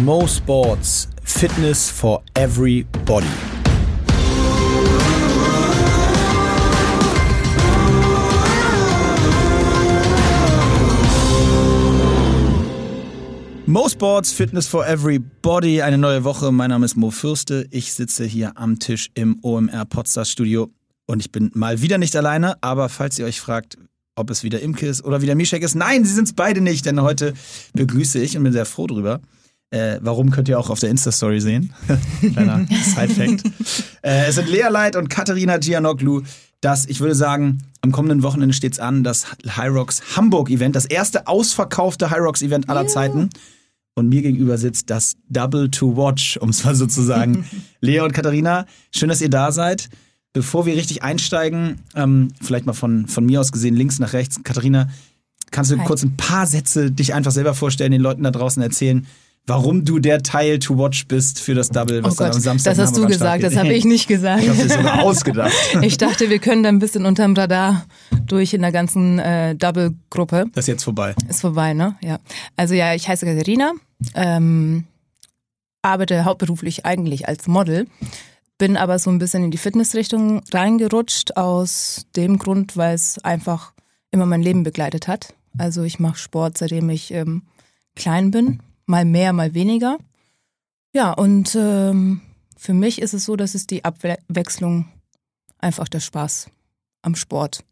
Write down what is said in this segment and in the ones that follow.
Mo Sports Fitness for Everybody. Mo Sports Fitness for Everybody, eine neue Woche. Mein Name ist Mo Fürste. Ich sitze hier am Tisch im OMR Podstar Studio und ich bin mal wieder nicht alleine. Aber falls ihr euch fragt, ob es wieder Imke ist oder wieder Mischek ist, nein, sie sind es beide nicht, denn heute begrüße ich und bin sehr froh drüber. Äh, warum könnt ihr auch auf der Insta-Story sehen? Kleiner Side-Fact. äh, es sind Lea Light und Katharina Gianoglu. Das, ich würde sagen, am kommenden Wochenende steht es an, das Hyrox Hamburg Event, das erste ausverkaufte Hyrox Event aller yeah. Zeiten. Und mir gegenüber sitzt das Double to Watch, um es mal so zu sagen. Lea und Katharina, schön, dass ihr da seid. Bevor wir richtig einsteigen, ähm, vielleicht mal von, von mir aus gesehen, links nach rechts. Katharina, kannst du Hi. kurz ein paar Sätze dich einfach selber vorstellen, den Leuten da draußen erzählen, warum du der Teil to watch bist für das Double, was oh Gott, am Samstag Das hast du gesagt, das habe ich nicht gesagt. Ich habe dir sogar ausgedacht. ich dachte, wir können da ein bisschen unterm Radar durch in der ganzen äh, Double-Gruppe. Das ist jetzt vorbei. Ist vorbei, ne? Ja. Also ja, ich heiße Katharina, ähm, arbeite hauptberuflich eigentlich als Model, bin aber so ein bisschen in die Fitnessrichtung reingerutscht aus dem Grund, weil es einfach immer mein Leben begleitet hat. Also ich mache Sport, seitdem ich ähm, klein bin, mal mehr, mal weniger. Ja, und ähm, für mich ist es so, dass es die Abwechslung einfach der Spaß am Sport.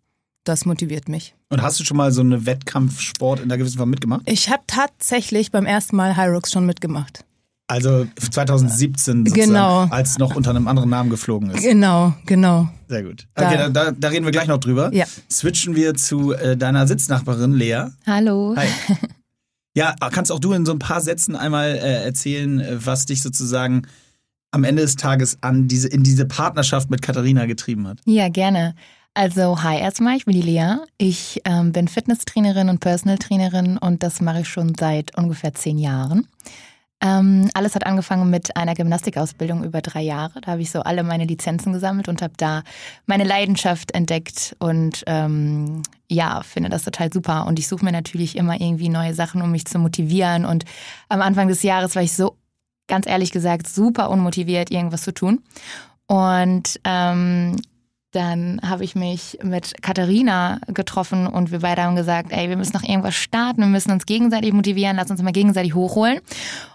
Das motiviert mich. Und hast du schon mal so eine Wettkampfsport in der gewissen Form mitgemacht? Ich habe tatsächlich beim ersten Mal Hyrox schon mitgemacht. Also 2017 genau. als noch unter einem anderen Namen geflogen ist. Genau, genau. Sehr gut. Okay, da, da, da reden wir gleich noch drüber. Ja. Switchen wir zu äh, deiner Sitznachbarin Lea. Hallo. Hi. Ja, kannst auch du in so ein paar Sätzen einmal äh, erzählen, äh, was dich sozusagen am Ende des Tages an diese, in diese Partnerschaft mit Katharina getrieben hat? Ja, gerne. Also, hi erstmal, ich bin die Lea. Ich ähm, bin Fitnesstrainerin und Personal Trainerin und das mache ich schon seit ungefähr zehn Jahren. Ähm, alles hat angefangen mit einer Gymnastikausbildung über drei Jahre. Da habe ich so alle meine Lizenzen gesammelt und habe da meine Leidenschaft entdeckt und ähm, ja, finde das total super. Und ich suche mir natürlich immer irgendwie neue Sachen, um mich zu motivieren. Und am Anfang des Jahres war ich so, ganz ehrlich gesagt, super unmotiviert, irgendwas zu tun. Und ähm, dann habe ich mich mit Katharina getroffen und wir beide haben gesagt, ey, wir müssen noch irgendwas starten, wir müssen uns gegenseitig motivieren, lass uns mal gegenseitig hochholen.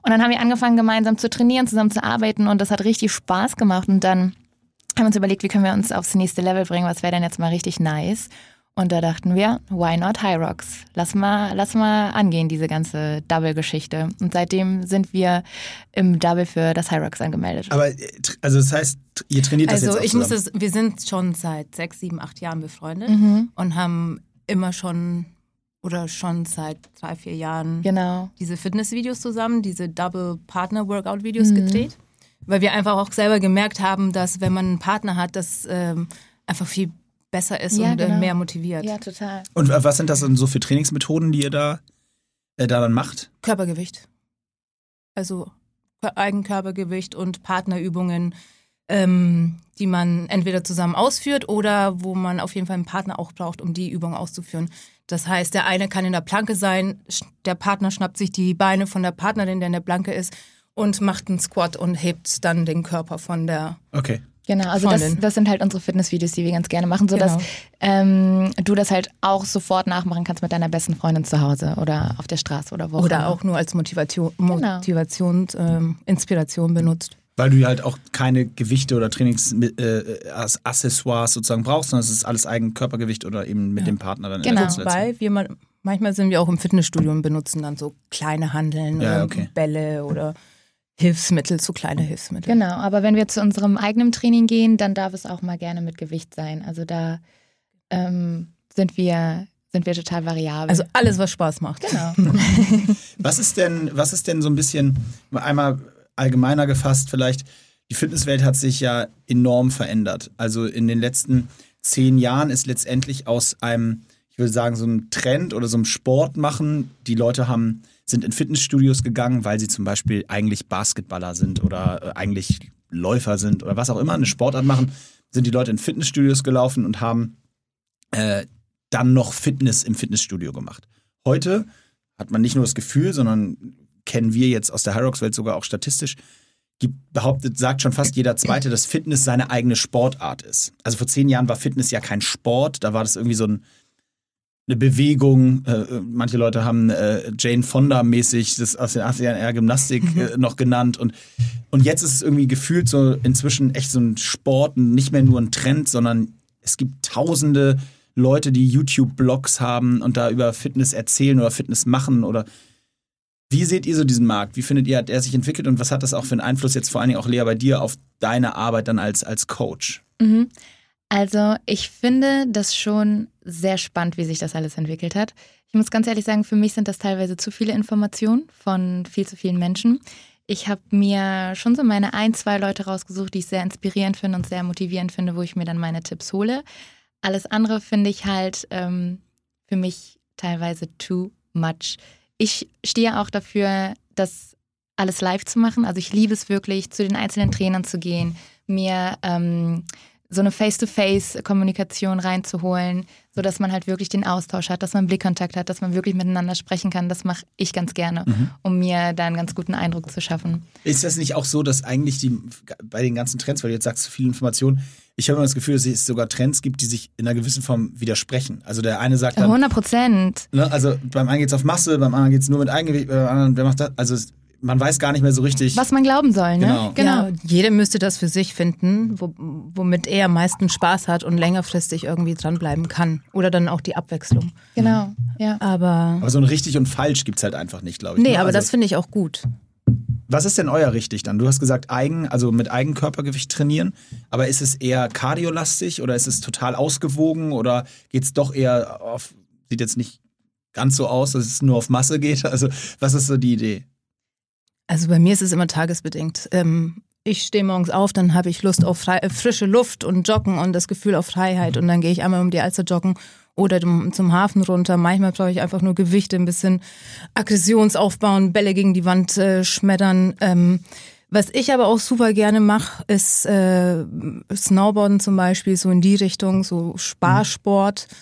Und dann haben wir angefangen, gemeinsam zu trainieren, zusammen zu arbeiten und das hat richtig Spaß gemacht. Und dann haben wir uns überlegt, wie können wir uns aufs nächste Level bringen, was wäre denn jetzt mal richtig nice. Und da dachten wir, why not High Rocks? Lass mal, lass mal angehen, diese ganze Double-Geschichte. Und seitdem sind wir im Double für das High Rocks angemeldet. Aber, also das heißt, ihr trainiert das also jetzt auch ich muss es, wir sind schon seit sechs, sieben, acht Jahren befreundet mhm. und haben immer schon oder schon seit drei, vier Jahren genau. diese Fitnessvideos zusammen, diese Double-Partner-Workout-Videos mhm. gedreht. Weil wir einfach auch selber gemerkt haben, dass wenn man einen Partner hat, das ähm, einfach viel besser ist ja, und äh, genau. mehr motiviert. Ja, total. Und was sind das denn so für Trainingsmethoden, die ihr da, äh, da dann macht? Körpergewicht. Also Eigenkörpergewicht und Partnerübungen, ähm, die man entweder zusammen ausführt oder wo man auf jeden Fall einen Partner auch braucht, um die Übung auszuführen. Das heißt, der eine kann in der Planke sein, der Partner schnappt sich die Beine von der Partnerin, der in der Planke ist, und macht einen Squat und hebt dann den Körper von der okay. Genau, also das, das, sind halt unsere Fitnessvideos, die wir ganz gerne machen, sodass genau. ähm, du das halt auch sofort nachmachen kannst mit deiner besten Freundin zu Hause oder auf der Straße oder wo. Oder auch nur als Motivation, genau. Motivation ähm, Inspiration benutzt. Weil du halt auch keine Gewichte oder Trainingsaccessoires äh, sozusagen brauchst, sondern es ist alles eigen Körpergewicht oder eben mit ja. dem Partner dann genau. in der Wobei wir mal, manchmal sind wir auch im Fitnessstudio und benutzen dann so kleine Handeln ja, okay. Bälle oder Hilfsmittel, zu kleine Hilfsmittel. Genau, aber wenn wir zu unserem eigenen Training gehen, dann darf es auch mal gerne mit Gewicht sein. Also da ähm, sind wir sind wir total variabel. Also alles, was Spaß macht. Genau. was ist denn, was ist denn so ein bisschen einmal allgemeiner gefasst vielleicht? Die Fitnesswelt hat sich ja enorm verändert. Also in den letzten zehn Jahren ist letztendlich aus einem, ich würde sagen, so einem Trend oder so einem Sport machen. Die Leute haben sind in Fitnessstudios gegangen, weil sie zum Beispiel eigentlich Basketballer sind oder äh, eigentlich Läufer sind oder was auch immer, eine Sportart machen, sind die Leute in Fitnessstudios gelaufen und haben äh, dann noch Fitness im Fitnessstudio gemacht. Heute hat man nicht nur das Gefühl, sondern kennen wir jetzt aus der Hyrox-Welt sogar auch statistisch, gibt, behauptet, sagt schon fast jeder Zweite, dass Fitness seine eigene Sportart ist. Also vor zehn Jahren war Fitness ja kein Sport, da war das irgendwie so ein, eine Bewegung. Äh, manche Leute haben äh, Jane Fonda-mäßig das aus den 80ern eher Gymnastik Mhm. äh, noch genannt. Und, und jetzt ist es irgendwie gefühlt so inzwischen echt so ein Sport, nicht mehr nur ein Trend, sondern es gibt tausende Leute, die YouTube-Blogs haben und da über Fitness erzählen oder Fitness machen oder wie seht ihr so diesen Markt? Wie findet ihr, hat er sich entwickelt und was hat das auch für einen Einfluss jetzt vor allen Dingen auch Lea bei dir auf deine Arbeit dann als, als Coach? Mhm. Also ich finde das schon sehr spannend, wie sich das alles entwickelt hat. Ich muss ganz ehrlich sagen, für mich sind das teilweise zu viele Informationen von viel zu vielen Menschen. Ich habe mir schon so meine ein, zwei Leute rausgesucht, die ich sehr inspirierend finde und sehr motivierend finde, wo ich mir dann meine Tipps hole. Alles andere finde ich halt ähm, für mich teilweise too much. Ich stehe auch dafür, das alles live zu machen. Also ich liebe es wirklich, zu den einzelnen Trainern zu gehen, mir ähm, so eine Face-to-Face-Kommunikation reinzuholen, sodass man halt wirklich den Austausch hat, dass man Blickkontakt hat, dass man wirklich miteinander sprechen kann. Das mache ich ganz gerne, Mhm. um mir da einen ganz guten Eindruck zu schaffen. Ist das nicht auch so, dass eigentlich die bei den ganzen Trends, weil du jetzt sagst, so viel Information, ich habe immer das Gefühl, dass es sogar Trends gibt, die sich in einer gewissen Form widersprechen. Also der eine sagt dann, 100 Prozent. ne, also beim einen geht es auf Masse, beim anderen geht es nur mit Eigengewicht, beim anderen, wer macht das? Also man weiß gar nicht mehr so richtig. Was man glauben soll, ne? Genau. genau. Ja, jeder müsste das für sich finden, wo, womit er am meisten Spaß hat und längerfristig irgendwie dranbleiben kann. Oder dann auch die Abwechslung. Genau, ja. Aber Aber so ein richtig und falsch gibt es halt einfach nicht, glaube ich. nee, ne? aber also, das finde ich auch gut. Was ist denn euer richtig dann? Du hast gesagt, eigen, also mit Eigenkörpergewicht trainieren, aber ist es eher kardiolastig oder ist es total ausgewogen oder geht es doch eher auf, sieht jetzt nicht ganz so aus, dass es nur auf Masse geht? Also, was ist so die Idee? Also bei mir ist es immer tagesbedingt. Ähm, ich stehe morgens auf, dann habe ich Lust auf frei, äh, frische Luft und Joggen und das Gefühl auf Freiheit. Und dann gehe ich einmal um die Alster joggen oder zum, Hafen runter. Manchmal brauche ich einfach nur Gewichte, ein bisschen Aggressions aufbauen, Bälle gegen die Wand äh, schmettern. Ähm, was ich aber auch super gerne mache, ist äh, Snowboarden zum Beispiel, so in die Richtung, so Sparsport. In,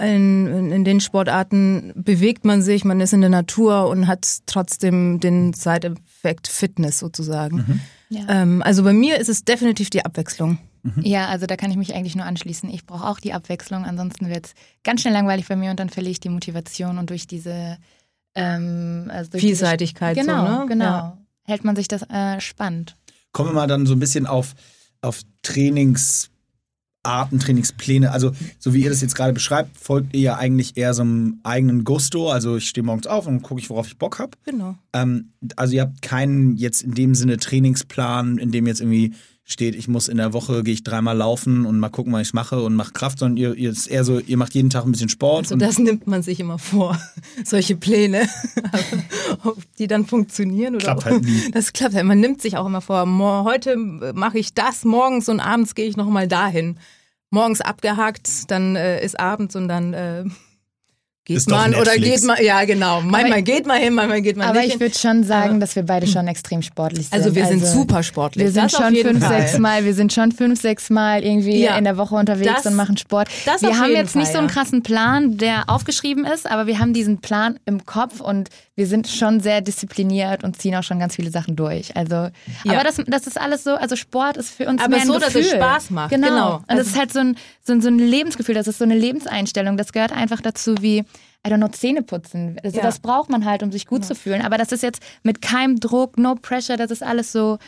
in, in den Sportarten bewegt man sich, man ist in der Natur und hat trotzdem den Side-Effekt Fitness sozusagen. Ja. Ähm, also bei mir ist es definitiv die Abwechslung. Ja, also da kann ich mich eigentlich nur anschließen. Ich brauche auch die Abwechslung, ansonsten wird es ganz schnell langweilig bei mir und dann verliere ich die Motivation und durch diese ähm, also durch Vielseitigkeit. Diese, genau, so, ne? genau. Ja. Hält man sich das äh, spannend. Kommen wir mal dann so ein bisschen auf, auf Trainingsarten, Trainingspläne. Also, so wie ihr das jetzt gerade beschreibt, folgt ihr ja eigentlich eher so einem eigenen Gusto. Also, ich stehe morgens auf und gucke ich, worauf ich Bock habe. Genau. Ähm, also, ihr habt keinen jetzt in dem Sinne Trainingsplan, in dem jetzt irgendwie steht, ich muss in der Woche, gehe ich dreimal laufen und mal gucken, was ich mache und mache Kraft, sondern ihr, ihr ist eher so, ihr macht jeden Tag ein bisschen Sport. Also und das nimmt man sich immer vor, solche Pläne. Ob die dann funktionieren oder Klappt halt nie. Das klappt halt. Man nimmt sich auch immer vor, heute mache ich das morgens und abends gehe ich nochmal dahin. Morgens abgehakt, dann äh, ist abends und dann äh, geht Ist man oder geht man, ja genau. Manchmal ich- geht man hin, manchmal geht man Aber nicht ich hin. würde schon sagen, dass wir beide schon extrem sportlich sind. Also wir sind super sportlich. Wir sind Das schon fünf, Fall. sechs Mal, wir sind schon fünf, sechs Mal irgendwie Ja. in der Woche unterwegs Das- und machen Sport. das wir haben jetzt nicht Fall, so einen krassen Plan, der aufgeschrieben ist, aber wir haben diesen Plan im Kopf und wir sind schon sehr diszipliniert und ziehen auch schon ganz viele Sachen durch. Also, Ja. aber das, das ist alles so, also Sport ist für uns Aber mehr ein so, dass Gefühl. es Spaß macht. Genau. Genau. Und das Also- ist halt so ein, so, ein, so ein Lebensgefühl, das ist so eine Lebenseinstellung. Das gehört einfach dazu wie I don't know, Zähne putzen. Also Ja. Das braucht man halt, um sich gut zu fühlen. Aber das ist jetzt mit keinem Druck, no pressure, das ist alles so,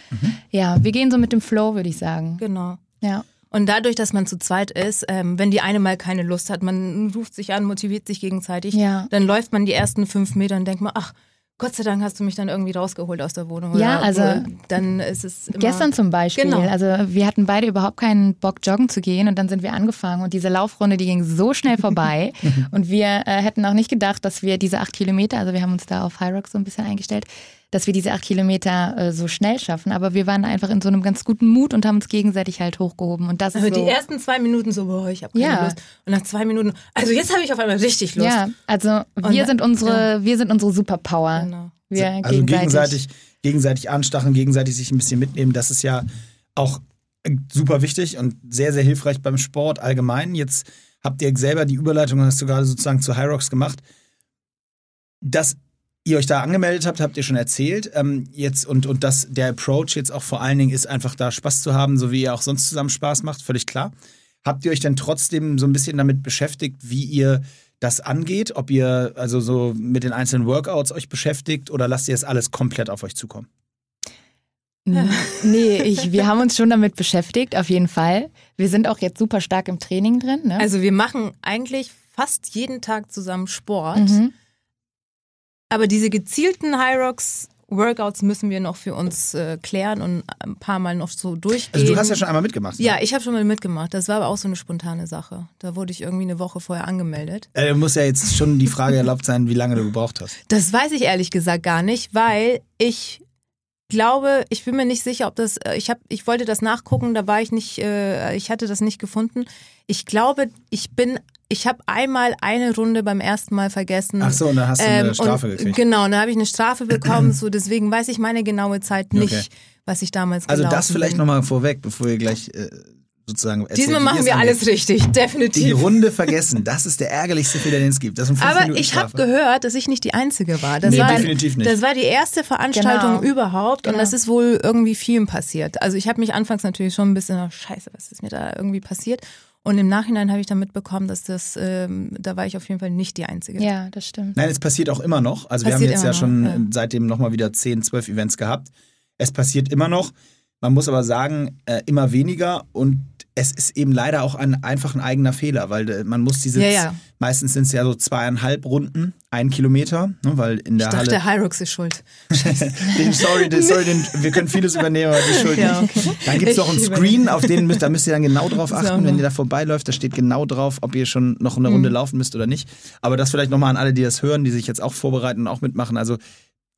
ja, wir gehen so mit dem Flow, würde ich sagen. Genau. Ja. Und dadurch, dass man zu zweit ist, ähm, wenn die eine mal keine Lust hat, man ruft sich an, motiviert sich gegenseitig, Ja. dann läuft man die ersten fünf Meter und denkt man, ach, Gott sei Dank hast du mich dann irgendwie rausgeholt aus der Wohnung. Ja, Oder, also dann ist es Gestern zum Beispiel. Genau. Also wir hatten beide überhaupt keinen Bock, joggen zu gehen und dann sind wir angefangen und diese Laufrunde, die ging so schnell vorbei und wir äh, hätten auch nicht gedacht, dass wir diese acht Kilometer, also wir haben uns da auf High Rock so ein bisschen eingestellt, dass wir diese acht Kilometer äh, so schnell schaffen. Aber wir waren einfach in so einem ganz guten Mut und haben uns gegenseitig halt hochgehoben und das ist Aber so. die ersten zwei Minuten so, boah, ich habe keine Ja. Lust. Und nach zwei Minuten, also jetzt habe ich auf einmal richtig Lust. ja, also wir Und- sind unsere, wir sind unsere Superpower. Genau. Wir also gegenseitig, gegenseitig anstacheln, gegenseitig sich ein bisschen mitnehmen, das ist ja auch äh, super wichtig und sehr, sehr hilfreich beim Sport allgemein. Jetzt habt ihr selber die Überleitung, hast du gerade sozusagen zu High Rocks gemacht. Das ihr euch da angemeldet habt, habt ihr schon erzählt. Ähm, jetzt und, und dass der Approach jetzt auch vor allen Dingen ist, einfach da Spaß zu haben, so wie ihr auch sonst zusammen Spaß macht, völlig klar. Habt ihr euch denn trotzdem so ein bisschen damit beschäftigt, wie ihr das angeht? Ob ihr also so mit den einzelnen Workouts euch beschäftigt oder lasst ihr es alles komplett auf euch zukommen? Nee, ich, wir haben uns schon damit beschäftigt, auf jeden Fall. Wir sind auch jetzt super stark im Training drin. Ne? Also wir machen eigentlich fast jeden Tag zusammen Sport. Mhm. Aber diese gezielten High Rocks Workouts müssen wir noch für uns äh, klären und ein paar Mal noch so durchgehen. Also du hast ja schon einmal mitgemacht. ne? Ja, ich habe schon mal mitgemacht. Das war aber auch so eine spontane Sache. Da wurde ich irgendwie eine Woche vorher angemeldet. Äh, muss ja jetzt schon die Frage erlaubt sein, wie lange du gebraucht hast. Das weiß ich ehrlich gesagt gar nicht, weil ich glaube, ich bin mir nicht sicher, ob das, äh, ich habe, ich wollte das nachgucken, da war ich nicht, äh, ich hatte das nicht gefunden. Ich glaube, ich bin, ich habe einmal eine Runde beim ersten Mal vergessen. Ach so, und da hast du eine Ähm, Strafe und, gekriegt. Genau, da habe ich eine Strafe bekommen, so deswegen weiß ich meine genaue Zeit nicht, Okay. was ich damals Also gelaufen das vielleicht nochmal vorweg, bevor ihr gleich äh, sozusagen erzählt, Diesmal machen wir alles richtig, Die definitiv. Runde vergessen, das ist der ärgerlichste Fehler, den es gibt. Das Aber Minuten ich habe gehört, dass ich nicht die Einzige war. Das Nee, war definitiv nicht. Das war die erste Veranstaltung Genau. überhaupt und Genau. das ist wohl irgendwie vielen passiert. Also ich habe mich anfangs natürlich schon ein bisschen, oh, scheiße, was ist mir da irgendwie passiert? Und im Nachhinein habe ich dann mitbekommen, dass das, ähm, da war ich auf jeden Fall nicht die Einzige. Ja, das stimmt. Nein, es passiert auch immer noch. Also wir haben Passiert jetzt ja immer schon noch, ja. äh, seitdem nochmal wieder 10, 12 Events gehabt. Es passiert immer noch. Man muss aber sagen, äh, immer weniger und es ist eben leider auch ein, einfach ein eigener Fehler, weil äh, man muss diese, Ja, ja. meistens sind es ja so zweieinhalb Runden, ein Kilometer, ne, weil in der Ich dachte, Halle... Hyrux ist schuld. Den, sorry, den, sorry den, wir können vieles übernehmen, aber die Schuld Ja, nicht. okay. Dann gibt es noch einen Screen, auf den müsst, da müsst ihr dann genau drauf achten, wenn noch. ihr da vorbeiläuft. Da steht genau drauf, ob ihr schon noch eine Runde laufen müsst oder nicht. Aber das vielleicht nochmal an alle, die das hören, die sich jetzt auch vorbereiten und auch mitmachen. Also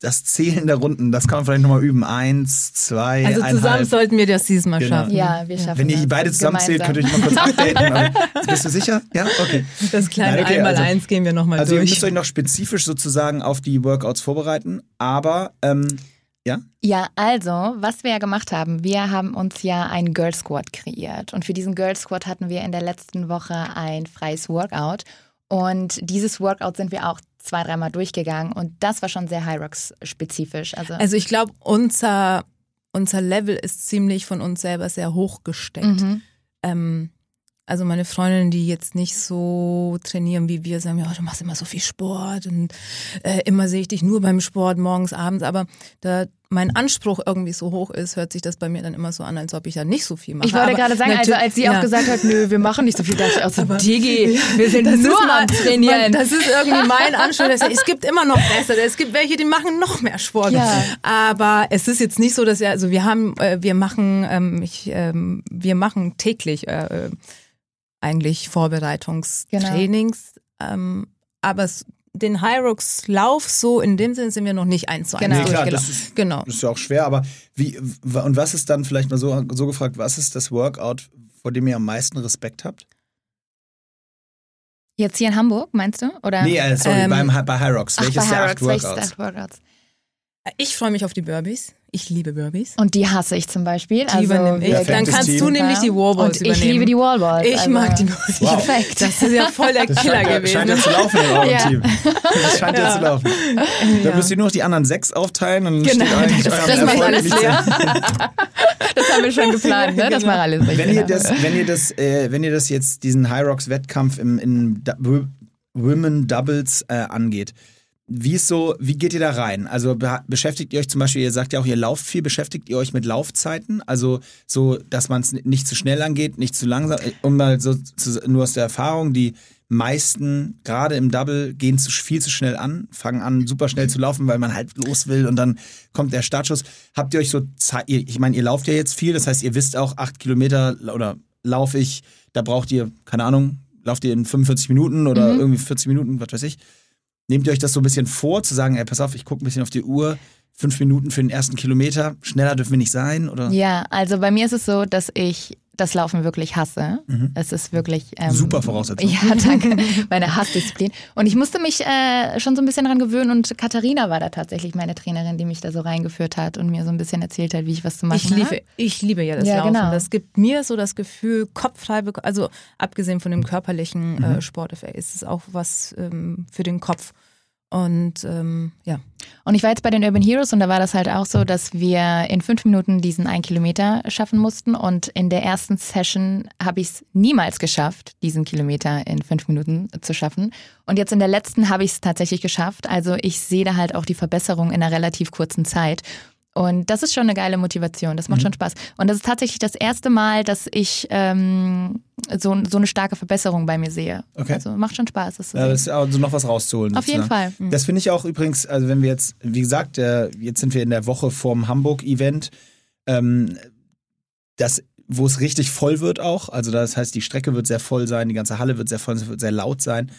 das Zählen der Runden, das kann man vielleicht nochmal üben. Eins, zwei, Also zusammen eineinhalb. sollten wir das dieses Mal Genau. schaffen. Ja, wir schaffen Wenn ihr beide zusammenzählt, könnt ihr euch mal kurz updaten. Aber bist du sicher? Ja, okay. Das kleine Nein, okay, Einmal also- eins gehen wir nochmal Also ihr durch. müsst euch noch spezifisch sozusagen auf die Workouts vorbereiten. Aber ähm, ja, Ja, also, was wir ja gemacht haben, wir haben uns ja einen Girl Squad kreiert. Und für diesen Girl Squad hatten wir in der letzten Woche ein freies Workout. Und dieses Workout sind wir auch zwei, dreimal durchgegangen. Und das war schon sehr High Rocks spezifisch. Also, Also ich glaube, unser, unser Level ist ziemlich von uns selber sehr hoch gesteckt. mhm. ähm, also meine Freundinnen, die jetzt nicht so trainieren wie wir, sagen ja, oh, du machst immer so viel Sport und äh, immer sehe ich dich nur beim Sport, morgens, abends. Aber da mein Anspruch irgendwie so hoch ist, hört sich das bei mir dann immer so an, als ob ich da nicht so viel mache. ich wollte Aber gerade sagen, also als sie ja. auch gesagt hat, nö, wir machen nicht so viel, dachte ich auch so, Digi, wir sind Das nur am mein- Trainieren. mein- Das ist irgendwie mein Anspruch. dass Es gibt immer noch bessere. Es gibt welche, die machen noch mehr Sport. Ja. Aber es ist jetzt nicht so, dass wir, also wir haben, äh, wir machen, ähm, ich, ähm, wir machen täglich äh, äh, eigentlich Vorbereitungstrainings. Ähm, aber es, den Hyrox Lauf so in dem Sinne sind wir noch nicht eins zu eins Genau. Nee, klar, durchgelaufen. das ist- genau. Das ist ja auch schwer, aber wie und was ist dann vielleicht mal so, so gefragt, was ist das Workout, vor dem ihr am meisten Respekt habt? Jetzt hier in Hamburg, meinst du? Oder? Nee, äh, sorry, Ähm, beim, bei. Ach, Welches bei der acht welches Workouts? der acht Workouts? Ich freue mich auf die Burpees. Ich liebe Burpees. Und die hasse ich zum Beispiel. Die also, übernehme ich. Dann kannst Team. du nämlich die Warballs Und ich übernehmen. liebe die Wallballs. Ich also, mag die Burpees. Wow. Perfekt. Das ist ja voll der Das Killer scheint, gewesen. scheint ja zu laufen in eurem Ja. Team. Das scheint ja, zu laufen. Dann müsst ihr nur noch die anderen sechs aufteilen und Genau, steht eigentlich das- das Erfolg alles leer. Das haben wir schon geplant, ne? Das Genau. war alles richtig. Wenn ihr das, wenn ihr das, äh, wenn ihr das jetzt diesen High Rocks Wettkampf im, in Da- Wo- Women Doubles äh, angeht, wie ist so, wie geht ihr da rein? Also be beschäftigt ihr euch zum Beispiel, ihr sagt ja auch, ihr lauft viel, beschäftigt ihr euch mit Laufzeiten? Also so, dass man es nicht zu schnell angeht, nicht zu langsam, äh, um mal so zu, nur aus der Erfahrung, die meisten, gerade im Double, gehen zu, viel zu schnell an, fangen an, super schnell zu laufen, weil man halt los will und dann kommt der Startschuss. Habt ihr euch so Zeit, ich meine, ihr lauft ja jetzt viel, das heißt, ihr wisst auch, acht Kilometer oder laufe ich, da braucht ihr, keine Ahnung, lauft ihr in 45 Minuten oder Mhm. irgendwie 40 Minuten, was weiß ich. Nehmt ihr euch das so ein bisschen vor, zu sagen, ey, pass auf, ich gucke ein bisschen auf die Uhr, fünf Minuten für den ersten Kilometer, schneller dürfen wir nicht sein, oder? Ja, also bei mir ist es so, dass ich das Laufen wirklich hasse. Es ist wirklich. Ähm, Mhm. Super Voraussetzung. Ja, danke. Meine Hassdisziplin. Und ich musste mich äh, schon so ein bisschen dran gewöhnen und Katharina war da tatsächlich meine Trainerin, die mich da so reingeführt hat und mir so ein bisschen erzählt hat, wie ich was zu machen Ich liebe, habe. ich liebe ja das Ja, Laufen. genau. Das gibt mir so das Gefühl, kopffrei, also abgesehen von dem körperlichen äh, Sporteffekt, ist es auch was ähm, für den Kopf. Und ähm, ja. Und ich war jetzt bei den Urban Heroes und da war das halt auch so, dass wir in fünf Minuten diesen einen Kilometer schaffen mussten. Und in der ersten Session habe ich es niemals geschafft, diesen Kilometer in fünf Minuten zu schaffen. Und jetzt in der letzten habe ich es tatsächlich geschafft. Also ich sehe da halt auch die Verbesserung in einer relativ kurzen Zeit. Und das ist schon eine geile Motivation. Das macht mhm. schon Spaß. Und das ist tatsächlich das erste Mal, dass ich ähm, so, so eine starke Verbesserung bei mir sehe. Okay. Also macht schon Spaß. Das, ja, das ist also noch was rauszuholen. Auf jeden Fall. Mhm. Das finde ich auch übrigens, also wenn wir jetzt, wie gesagt, äh, jetzt sind wir in der Woche vorm Hamburg-Event, ähm, das wo es richtig voll wird auch. Also das heißt, die Strecke wird sehr voll sein, die ganze Halle wird sehr voll, es wird sehr laut sein.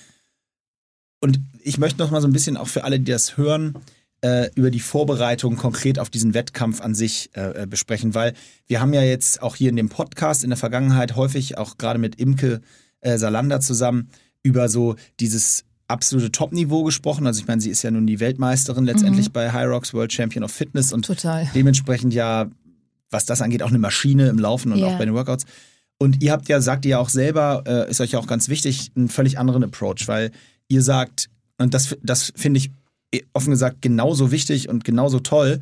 Und ich möchte noch mal so ein bisschen auch für alle, die das hören, äh, über die Vorbereitung konkret auf diesen Wettkampf an sich äh, äh, besprechen, weil wir haben ja jetzt auch hier in dem Podcast in der Vergangenheit häufig auch gerade mit Imke äh, Salander zusammen über so dieses absolute Top-Niveau gesprochen. Also ich meine, sie ist ja nun die Weltmeisterin letztendlich mhm. bei High Rocks World Champion of Fitness und Total. dementsprechend ja, was das angeht, auch eine Maschine im Laufen und yeah. auch bei den Workouts. Und ihr habt ja, sagt ihr ja auch selber, äh, ist euch ja auch ganz wichtig, einen völlig anderen Approach, weil ihr sagt, und das, das finde ich offen gesagt genauso wichtig und genauso toll,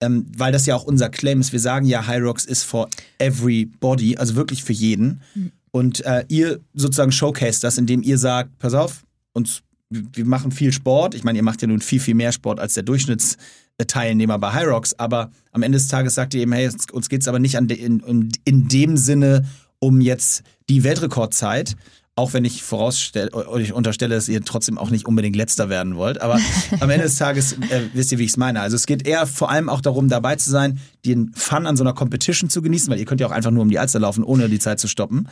ähm, weil das ja auch unser Claim ist. Wir sagen ja, Rocks ist for everybody, also wirklich für jeden. Mhm. Und äh, ihr sozusagen showcase das, indem ihr sagt, pass auf, uns, wir machen viel Sport. Ich meine, ihr macht ja nun viel, viel mehr Sport als der Durchschnittsteilnehmer bei Rocks, aber am Ende des Tages sagt ihr eben, hey, uns geht es aber nicht an de, in, in, in dem Sinne um jetzt die Weltrekordzeit, auch wenn ich vorausstelle, euch unterstelle, dass ihr trotzdem auch nicht unbedingt letzter werden wollt. Aber am Ende des Tages äh, wisst ihr, wie ich es meine. Also es geht eher vor allem auch darum, dabei zu sein, den Fun an so einer Competition zu genießen, weil ihr könnt ja auch einfach nur um die Alster laufen, ohne die Zeit zu stoppen.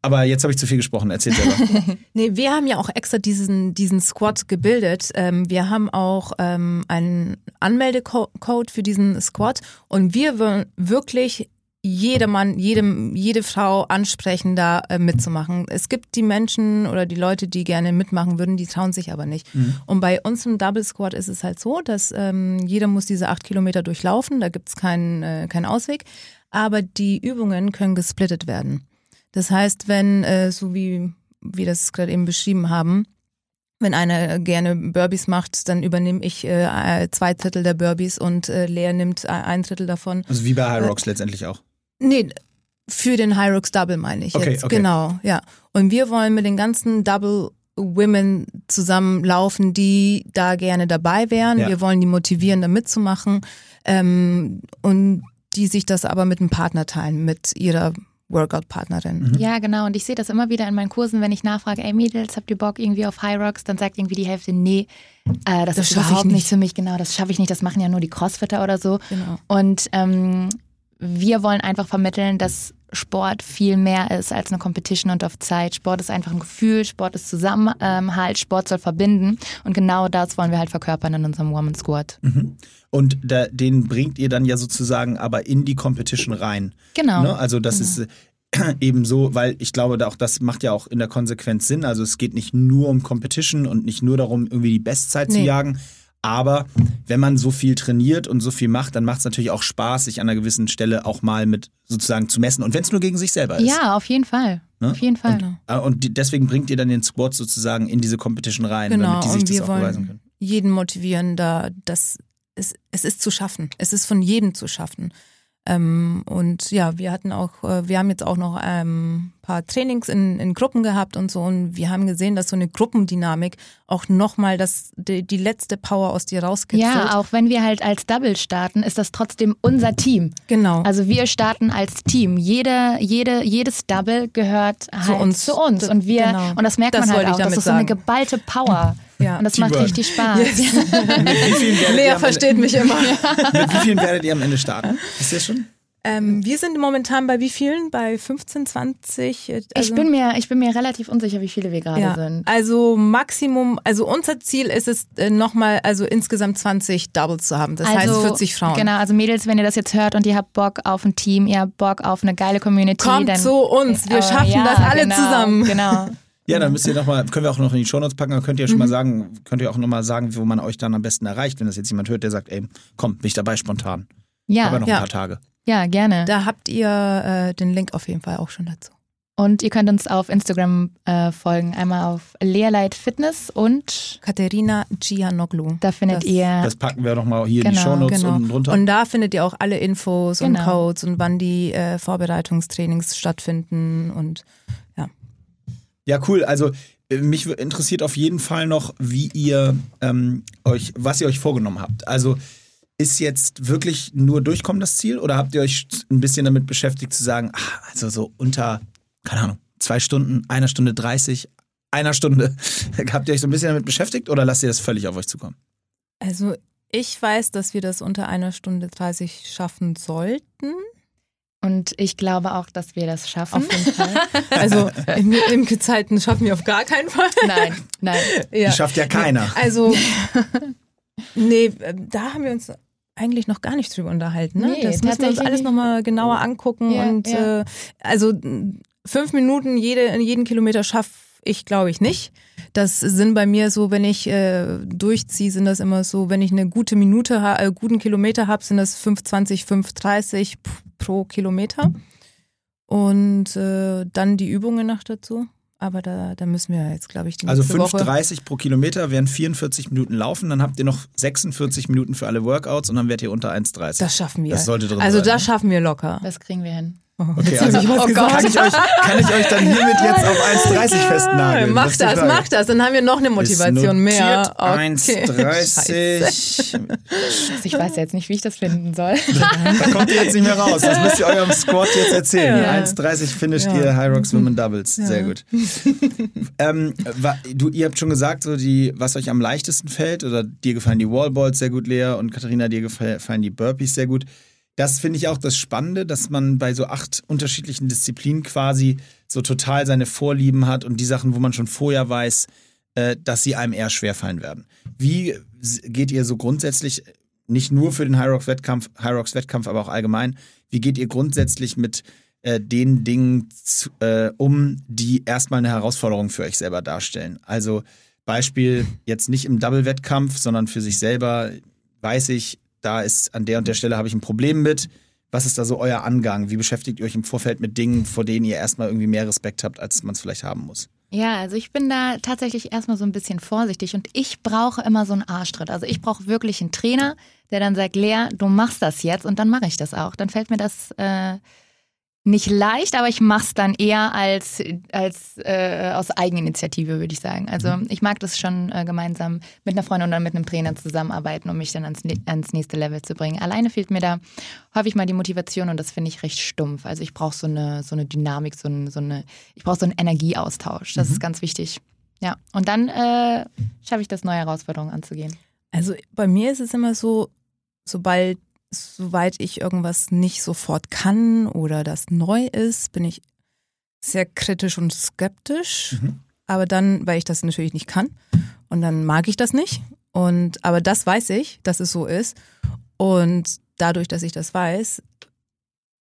Aber jetzt habe ich zu viel gesprochen. Erzählt selber. nee, wir haben ja auch extra diesen, diesen Squad gebildet. Ähm, wir haben auch ähm, einen Anmeldecode für diesen Squad und wir wollen wirklich jeder Mann, jedem, jede Frau ansprechen, da äh, mitzumachen. Es gibt die Menschen oder die Leute, die gerne mitmachen würden, die trauen sich aber nicht. Mhm. Und bei uns im Double Squad ist es halt so, dass ähm, jeder muss diese acht Kilometer durchlaufen, da gibt es keinen, äh, keinen Ausweg. Aber die Übungen können gesplittet werden. Das heißt, wenn, äh, so wie wir das gerade eben beschrieben haben, wenn einer gerne Burpees macht, dann übernehme ich äh, zwei Drittel der Burpees und äh, Lea nimmt ein Drittel davon. Also wie bei High Rocks äh, letztendlich auch. Nee, für den Hyrox Double meine ich okay, jetzt. Okay. Genau, ja. Und wir wollen mit den ganzen Double Women zusammenlaufen, die da gerne dabei wären. Ja. Wir wollen die motivieren, da mitzumachen. Ähm, und die sich das aber mit einem Partner teilen, mit ihrer Workout-Partnerin. Mhm. Ja, genau. Und ich sehe das immer wieder in meinen Kursen, wenn ich nachfrage, ey Mädels, habt ihr Bock irgendwie auf High Rocks? Dann sagt irgendwie die Hälfte, nee, äh, das, das ist überhaupt nicht. nicht für mich. Genau, das schaffe ich nicht. Das machen ja nur die Crossfitter oder so. Genau. Und ähm, wir wollen einfach vermitteln, dass Sport viel mehr ist als eine Competition und auf Zeit. Sport ist einfach ein Gefühl, Sport ist Zusammenhalt, Sport soll verbinden und genau das wollen wir halt verkörpern in unserem Woman Squad. Mhm. Und da, den bringt ihr dann ja sozusagen aber in die Competition rein. Genau. Ne? Also das genau. ist eben so, weil ich glaube, auch das macht ja auch in der Konsequenz Sinn. Also es geht nicht nur um Competition und nicht nur darum, irgendwie die Bestzeit nee. zu jagen, aber wenn man so viel trainiert und so viel macht, dann macht es natürlich auch Spaß, sich an einer gewissen Stelle auch mal mit sozusagen zu messen. Und wenn es nur gegen sich selber ist. Ja, auf jeden Fall. Ne? Auf jeden Fall. Und, äh, und deswegen bringt ihr dann den Squad sozusagen in diese Competition rein, genau, damit die sich und wir das auch wollen beweisen können. Jeden motivieren, da das es, es ist zu schaffen. Es ist von jedem zu schaffen. Ähm, und ja, wir hatten auch, äh, wir haben jetzt auch noch ähm, paar Trainings in, in Gruppen gehabt und so und wir haben gesehen, dass so eine Gruppendynamik auch nochmal das, die, die letzte Power aus dir rauskitzelt. Ja, auch wenn wir halt als Double starten, ist das trotzdem unser Team. Genau. Also wir starten als Team. Jede, jede, jedes Double gehört halt zu uns. Zu uns. Und wir, genau. und das merkt das man halt auch, das ist so eine geballte Power. Ja. Und das macht richtig Spaß. Yes. Lea versteht mich immer. Mit wie vielen werdet ihr am Ende starten? Ist das schon? Ähm, wir sind momentan bei wie vielen? Bei 15, 20? Also ich, bin mir, ich bin mir relativ unsicher, wie viele wir gerade ja. sind. Also Maximum, also unser Ziel ist es äh, nochmal, also insgesamt 20 Doubles zu haben. Das also, heißt 40 Frauen. Genau, also Mädels, wenn ihr das jetzt hört und ihr habt Bock auf ein Team, ihr habt Bock auf eine geile Community. Kommt dann, zu uns, wir äh, schaffen ja, das alle genau, zusammen. Genau. Ja, dann müsst ihr noch mal, können wir auch noch in die Shownotes packen, dann könnt ihr schon mhm. mal sagen, könnt ihr auch noch mal sagen, wo man euch dann am besten erreicht, wenn das jetzt jemand hört, der sagt, ey, komm, bin ich dabei spontan. Ja. Aber noch ja. ein paar Tage. Ja, gerne. Da habt ihr äh, den Link auf jeden Fall auch schon dazu. Und ihr könnt uns auf Instagram äh, folgen. Einmal auf Leerlight Fitness und Katharina Gianoglu. da findet Das- ihr. Das packen wir nochmal hier in die Genau, Shownotes Genau. unten drunter. Und da findet ihr auch alle Infos und Genau. Codes und wann die äh, Vorbereitungstrainings stattfinden und Ja, cool. Also äh, mich interessiert auf jeden Fall noch, wie ihr ähm, euch, was ihr euch vorgenommen habt. Also ist jetzt wirklich nur durchkommen das Ziel oder habt ihr euch ein bisschen damit beschäftigt zu sagen, ach, also so unter, keine Ahnung, zwei Stunden, einer Stunde 30, einer Stunde. habt ihr euch so ein bisschen damit beschäftigt oder lasst ihr das völlig auf euch zukommen? Also ich weiß, dass wir das unter einer Stunde 30 schaffen sollten. Und ich glaube auch, dass wir das schaffen. Auf jeden Fall. Also im, im Gezeiten schaffen wir auf gar keinen Fall. nein, nein. Ja. Die schafft ja keiner. Also, nee, äh, da haben wir uns eigentlich noch gar nicht drüber unterhalten. Ne? Nee, das müssen wir uns alles nochmal genauer angucken. Ja, und ja. Äh, also m, fünf Minuten jede, jeden Kilometer schaffe ich, glaube ich, nicht. Das sind bei mir so, wenn ich äh, durchziehe, sind das immer so, wenn ich eine gute Minute, äh, guten Kilometer habe, sind das 5,20, 5,30 p- pro Kilometer. Und äh, dann die Übungen noch dazu. Aber da, da müssen wir jetzt, glaube ich, die Also nächste Woche 5,30 pro Kilometer wären 44 Minuten laufen, dann habt ihr noch 46 Minuten für alle Workouts und dann werdet ihr unter 1,30. Das schaffen wir. Das sollte drin also sein. das schaffen wir locker. Das kriegen wir hin. Okay, also ich oh gesagt. kann, ich euch, kann ich euch dann hiermit jetzt auf 1,30 festnageln? Mach das, Frage. mach das, dann haben wir noch eine Motivation mehr. Okay. Scheiße. 1,30. Also ich weiß ja jetzt nicht, wie ich das finden soll. da kommt ihr jetzt nicht mehr raus. Das müsst ihr eurem Squad jetzt erzählen. Ja. 1,30 finisht Ja. ihr High Rocks Women Doubles. Sehr Ja. gut. ähm, du, ihr habt schon gesagt, so die, was euch am leichtesten fällt, oder dir gefallen die Wallballs sehr gut, Lea, und Katharina, dir gefallen die Burpees sehr gut. Das finde ich auch das Spannende, dass man bei so acht unterschiedlichen Disziplinen quasi so total seine Vorlieben hat und die Sachen, wo man schon vorher weiß, äh, dass sie einem eher schwerfallen werden. Wie geht ihr so grundsätzlich, nicht nur für den High Rocks Wettkampf, High Wettkampf, aber auch allgemein, wie geht ihr grundsätzlich mit äh, den Dingen zu, äh, um, die erstmal eine Herausforderung für euch selber darstellen? Also Beispiel jetzt nicht im Double-Wettkampf, sondern für sich selber weiß ich, da ist an der und der Stelle habe ich ein Problem mit. Was ist da so euer Angang? Wie beschäftigt ihr euch im Vorfeld mit Dingen, vor denen ihr erstmal irgendwie mehr Respekt habt, als man es vielleicht haben muss? Ja, also ich bin da tatsächlich erstmal so ein bisschen vorsichtig und ich brauche immer so einen Arschtritt. Also ich brauche wirklich einen Trainer, der dann sagt, Lea, du machst das jetzt und dann mache ich das auch. Dann fällt mir das äh, nicht leicht, aber ich mache es dann eher als, als äh, aus Eigeninitiative, würde ich sagen. Also ich mag das schon äh, gemeinsam mit einer Freundin oder mit einem Trainer zusammenarbeiten, um mich dann ans, ans nächste Level zu bringen. Alleine fehlt mir da häufig mal die Motivation und das finde ich recht stumpf. Also ich brauche so eine, so eine Dynamik, so, ein, so eine, ich brauche so einen Energieaustausch. Das ist ganz wichtig. Ja, und dann äh, schaffe ich das, neue Herausforderungen anzugehen. Also bei mir ist es immer so, sobald, soweit ich irgendwas nicht sofort kann oder das neu ist, bin ich sehr kritisch und skeptisch. Mhm. Aber dann, weil ich das natürlich nicht kann und dann mag ich das nicht. Und aber das weiß ich, dass es so ist. Und dadurch, dass ich das weiß,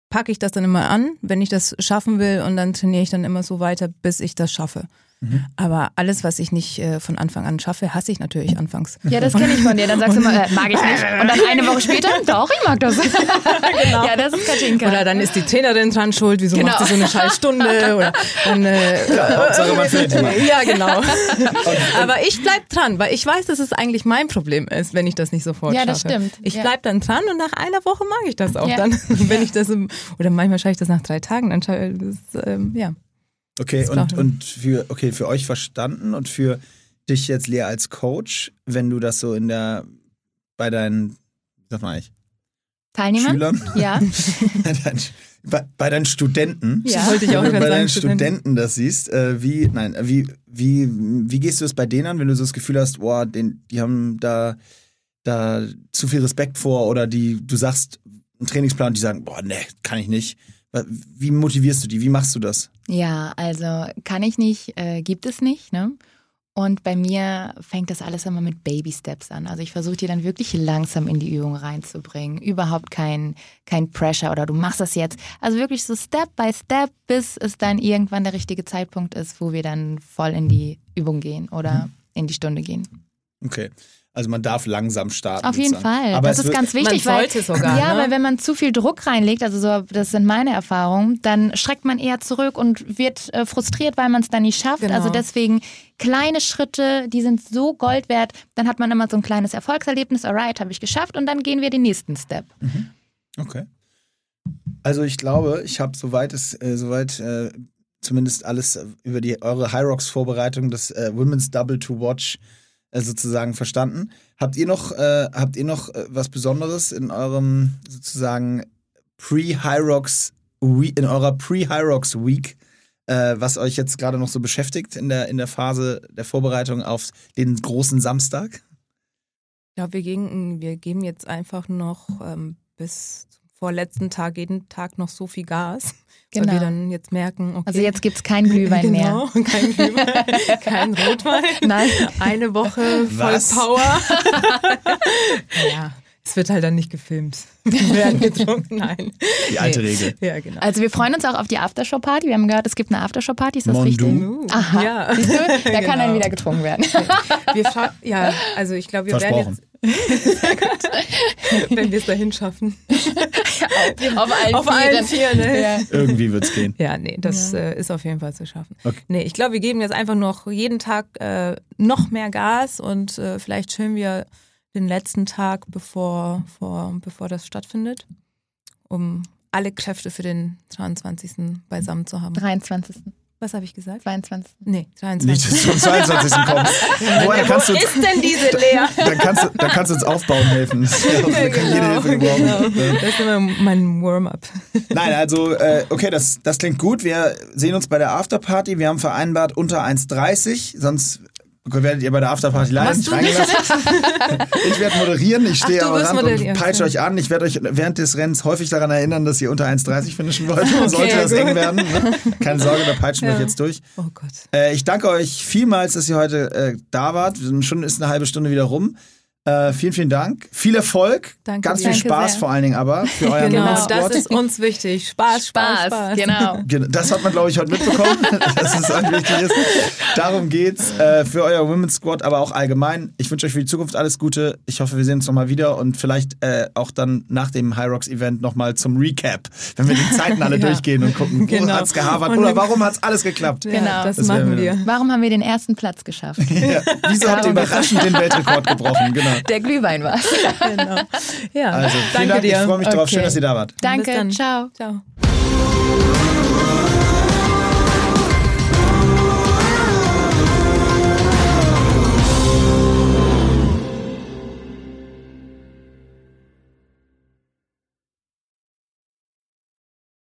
packe ich das dann immer an, wenn ich das schaffen will und dann trainiere ich dann immer so weiter, bis ich das schaffe. Mhm. Aber alles, was ich nicht äh, von Anfang an schaffe, hasse ich natürlich anfangs. Ja, das kenne ich von dir. Dann sagst du immer, äh, mag ich nicht. Und dann eine Woche später, doch, ich mag das. Genau. Ja, das ist Katinka. Oder dann ist die Trainerin dran schuld, wieso Genau. macht sie so eine scheiß Stunde? Oder dann, äh, Hauptsache, man findet jemanden. ja, genau. Aber ich bleib dran, weil ich weiß, dass es eigentlich mein Problem ist, wenn ich das nicht sofort Ja, das schaffe. stimmt. Ich Ja. bleib dann dran und nach einer Woche mag ich das auch Ja. dann. Wenn ich das oder manchmal schaffe ich das nach drei Tagen, dann schaffe ich das, ähm, ja. Okay, Das und, und für, okay, für euch verstanden und für dich jetzt, Lea, als Coach, wenn du das so in der, bei deinen, wie sagt man eigentlich, Teilnehmer? Schülern, Ja. bei, deinen, bei, deinen Studenten, Ja. Wollte ich auch wenn du bei deinen sagen. Studenten das siehst, äh, wie, nein, wie, wie, wie gehst du es bei denen an, wenn du so das Gefühl hast, boah, den, die haben da, da zu viel Respekt vor oder die, du sagst einen Trainingsplan und die sagen, boah, nee, kann ich nicht. Wie motivierst du die? Wie machst du das? Ja, also kann ich nicht, äh, gibt es nicht, ne? Und bei mir fängt das alles immer mit Baby Steps an. Also ich versuche die dann wirklich langsam in die Übung reinzubringen. Überhaupt kein, kein Pressure oder du machst das jetzt. Also wirklich so Step by Step, bis es dann irgendwann der richtige Zeitpunkt ist, wo wir dann voll in die Übung gehen oder in die Stunde gehen. Okay. Also man darf langsam starten. Auf jeden sozusagen. Fall. Aber das es ist wird- ganz wichtig, Man weil sollte sogar, ja, ne? weil wenn man zu viel Druck reinlegt, also so, das sind meine Erfahrungen, dann schreckt man eher zurück und wird äh, frustriert, weil man es dann nicht schafft. Genau. Also deswegen kleine Schritte, die sind so Gold wert. Dann hat man immer so ein kleines Erfolgserlebnis. Alright, habe ich geschafft und dann gehen wir den nächsten Step. Okay. Also ich glaube, ich habe soweit es äh, soweit äh, zumindest alles über die eure High Rocks Vorbereitung des äh, Women's Double to Watch sozusagen verstanden. Habt ihr noch äh, habt ihr noch äh, was Besonderes in eurem sozusagen Pre High Rocks Week in eurer Pre High Rocks Week äh, was euch jetzt gerade noch so beschäftigt in der in der Phase der Vorbereitung auf den großen Samstag? Glaube, wir, gehen- wir geben jetzt einfach noch ähm, bis vorletzten Tag, jeden Tag noch so viel Gas, Genau. weil wir dann jetzt merken, okay. Also jetzt gibt es kein Glühwein mehr. genau, kein Glühwein, kein Rotwein. Nein. Eine Woche voll Was? Power. ja, es wird halt dann nicht gefilmt. Wir werden getrunken, nein. Die alte Nee. Regel. Ja, genau. Also wir freuen uns auch auf die Aftershow-Party. Wir haben gehört, es gibt eine Aftershow-Party. Ist das Mon richtig? Uh, Aha. Ja. Siehst du? Da kann dann Genau. wieder getrunken werden. Wir ja, also ich glaube, wir werden jetzt, wenn wir es dahin schaffen. auf allen Auf allen vier, ne? Ja. Irgendwie wird's gehen. Ja, nee, das äh, ist auf jeden Fall zu schaffen. Okay. Nee, ich glaube, wir geben jetzt einfach noch jeden Tag äh, noch mehr Gas und äh, vielleicht chillen wir den letzten Tag, bevor, vor, bevor das stattfindet, um alle Kräfte für den 23. beisammen zu haben. 23. Was habe ich gesagt? 22. Nee, Nicht, 23. dass du zum 22. kommst. Woher kannst du, Wo ist denn diese Lea? dann, kannst du, dann kannst du uns aufbauen helfen. Wir können jede Hilfe gebrauchen. genau. Das ist immer mein Warm-up. Nein, also, äh, okay, das, das klingt gut. Wir sehen uns bei der Afterparty. Wir haben vereinbart unter 1,30. Sonst werdet ihr bei der Afterparty Machst nicht reingelassen. Ich werde moderieren. Ich stehe am Rand und peitsche euch an. Ich werde euch während des Rennens häufig daran erinnern, dass ihr unter 1,30 finishen wollt. Sollte das gut. eng werden. Ne? Keine Sorge, wir peitschen Ja. euch jetzt durch. Oh Gott. Äh, ich danke euch vielmals, dass ihr heute äh, da wart. Schon ist eine halbe Stunde wieder rum. Äh, vielen, vielen Dank. Viel Erfolg. Danke Ganz viel Danke Spaß sehr. vor allen Dingen aber für euren Genau, das ist uns wichtig. Spaß, Spaß, Spaß. genau. Gen- Das hat man, glaube ich, heute mitbekommen, dass es euch wichtig ist. Darum geht's äh, für euer Women's Squad, aber auch allgemein. Ich wünsche euch für die Zukunft alles Gute. Ich hoffe, wir sehen uns nochmal wieder und vielleicht äh, auch dann nach dem High Rocks Event nochmal zum Recap, wenn wir die Zeiten alle Ja. durchgehen und gucken, wo Genau. hat's gehavert Und oder warum hat's alles geklappt. Ja, Genau. Das, Das machen wir wir. Warum haben wir den ersten Platz geschafft? Ja. Wieso habt ihr überraschend den Weltrekord gebrochen? Genau. Der Glühwein war's. Genau. Ja, Also, vielen danke Dank. dir. Ich freue mich drauf. Schön, Okay. dass ihr da wart. Danke, Bis dann. ciao. Ciao.